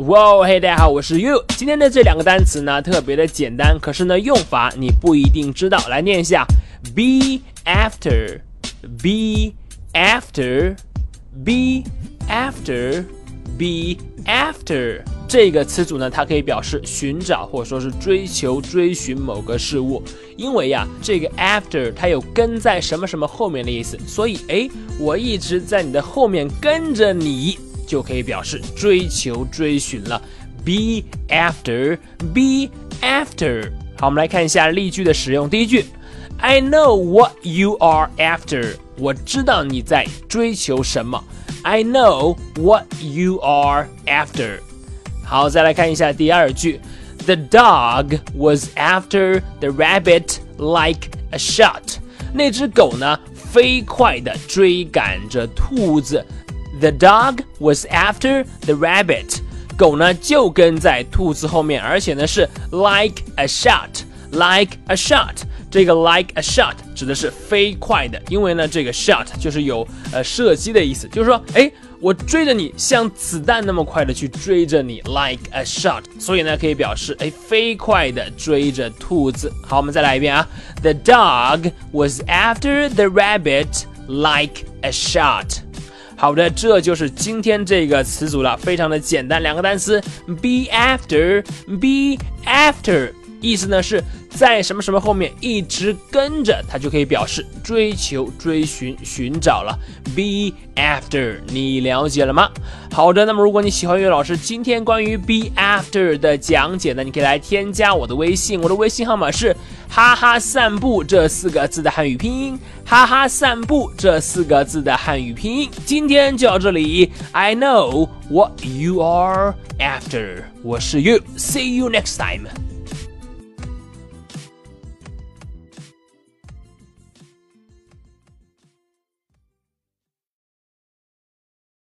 哇，嘿，大家好，我是 You。今天的这两个单词呢，特别的简单，可是呢，用法你不一定知道。来念一下：be after，be after，be after，be after。这个词组呢，它可以表示寻找或者说是追求、追寻某个事物。因为呀，这个 after 它有跟在什么什么后面的意思，所以哎，我一直在你的后面跟着你。就可以表示追求、追寻了。Be after, be after。好，我们来看一下例句的使用。第一句，I know what you are after。我知道你在追求什么。I know what you are after。好，再来看一下第二句，The dog was after the rabbit like a shot。那只狗呢，飞快地追赶着兔子。 The dog was after the rabbit。狗呢就跟在兔子后面，而且呢是 like a shot，like a shot。这个 like a shot 指的是飞快的，因为呢这个 shot 就是有呃射击的意思，就是说，哎，我追着你，像子弹那么快的去追着你，like a shot。所以呢可以表示，哎，飞快的追着兔子。好，我们再来一遍啊。The dog was after the rabbit like a shot。好的，这就是今天这个词组了，非常的简单，两个单词，be after，be after，意思呢是在什么什么后面一直跟着，它就可以表示追求、追寻、寻找了。be after，你了解了吗？好的，那么如果你喜欢岳老师今天关于 be after 的讲解呢，你可以来添加我的微信，我的微信号码是哈哈散步这四个字的汉语拼音，哈哈散步这四个字的汉语拼音。今天就到这里，I know what you are after，我是 You，see you next time。